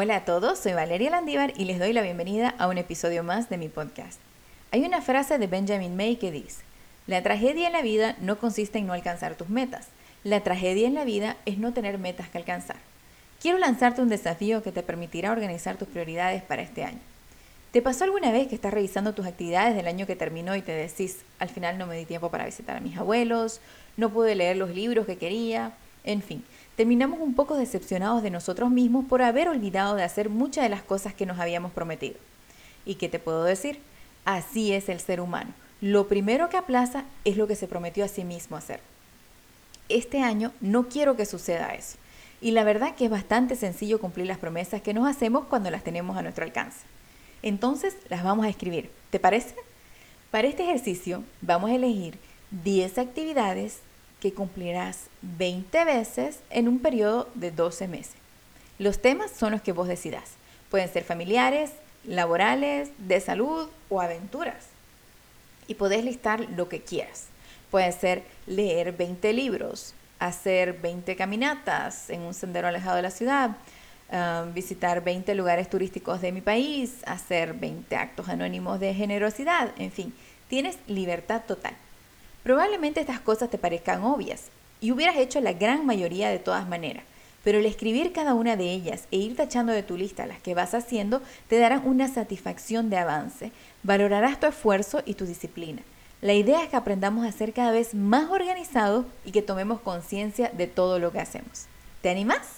Hola a todos, soy Valeria Landívar y les doy la bienvenida a un episodio más de mi podcast. Hay una frase de Benjamin May que dice, la tragedia en la vida no consiste en no alcanzar tus metas, la tragedia en la vida es no tener metas que alcanzar. Quiero lanzarte un desafío que te permitirá organizar tus prioridades para este año. ¿Te pasó alguna vez que estás revisando tus actividades del año que terminó y te decís, al final no me di tiempo para visitar a mis abuelos, no pude leer los libros que quería, en fin, terminamos un poco decepcionados de nosotros mismos por haber olvidado de hacer muchas de las cosas que nos habíamos prometido. ¿Y qué te puedo decir? Así es el ser humano. Lo primero que aplaza es lo que se prometió a sí mismo hacer. Este año no quiero que suceda eso. Y la verdad que es bastante sencillo cumplir las promesas que nos hacemos cuando las tenemos a nuestro alcance. Entonces las vamos a escribir. ¿Te parece? Para este ejercicio vamos a elegir 10 actividades que cumplirás 20 veces en un periodo de 12 meses. Los temas son los que vos decidas. Pueden ser familiares, laborales, de salud o aventuras. Y podés listar lo que quieras. Puede ser leer 20 libros, hacer 20 caminatas en un sendero alejado de la ciudad, ah, visitar 20 lugares turísticos de mi país, hacer 20 actos anónimos de generosidad, en fin, tienes libertad total. Probablemente estas cosas te parezcan obvias y hubieras hecho la gran mayoría de todas maneras, pero el escribir cada una de ellas e ir tachando de tu lista las que vas haciendo te darán una satisfacción de avance, valorarás tu esfuerzo y tu disciplina. La idea es que aprendamos a ser cada vez más organizados y que tomemos conciencia de todo lo que hacemos. ¿Te animas?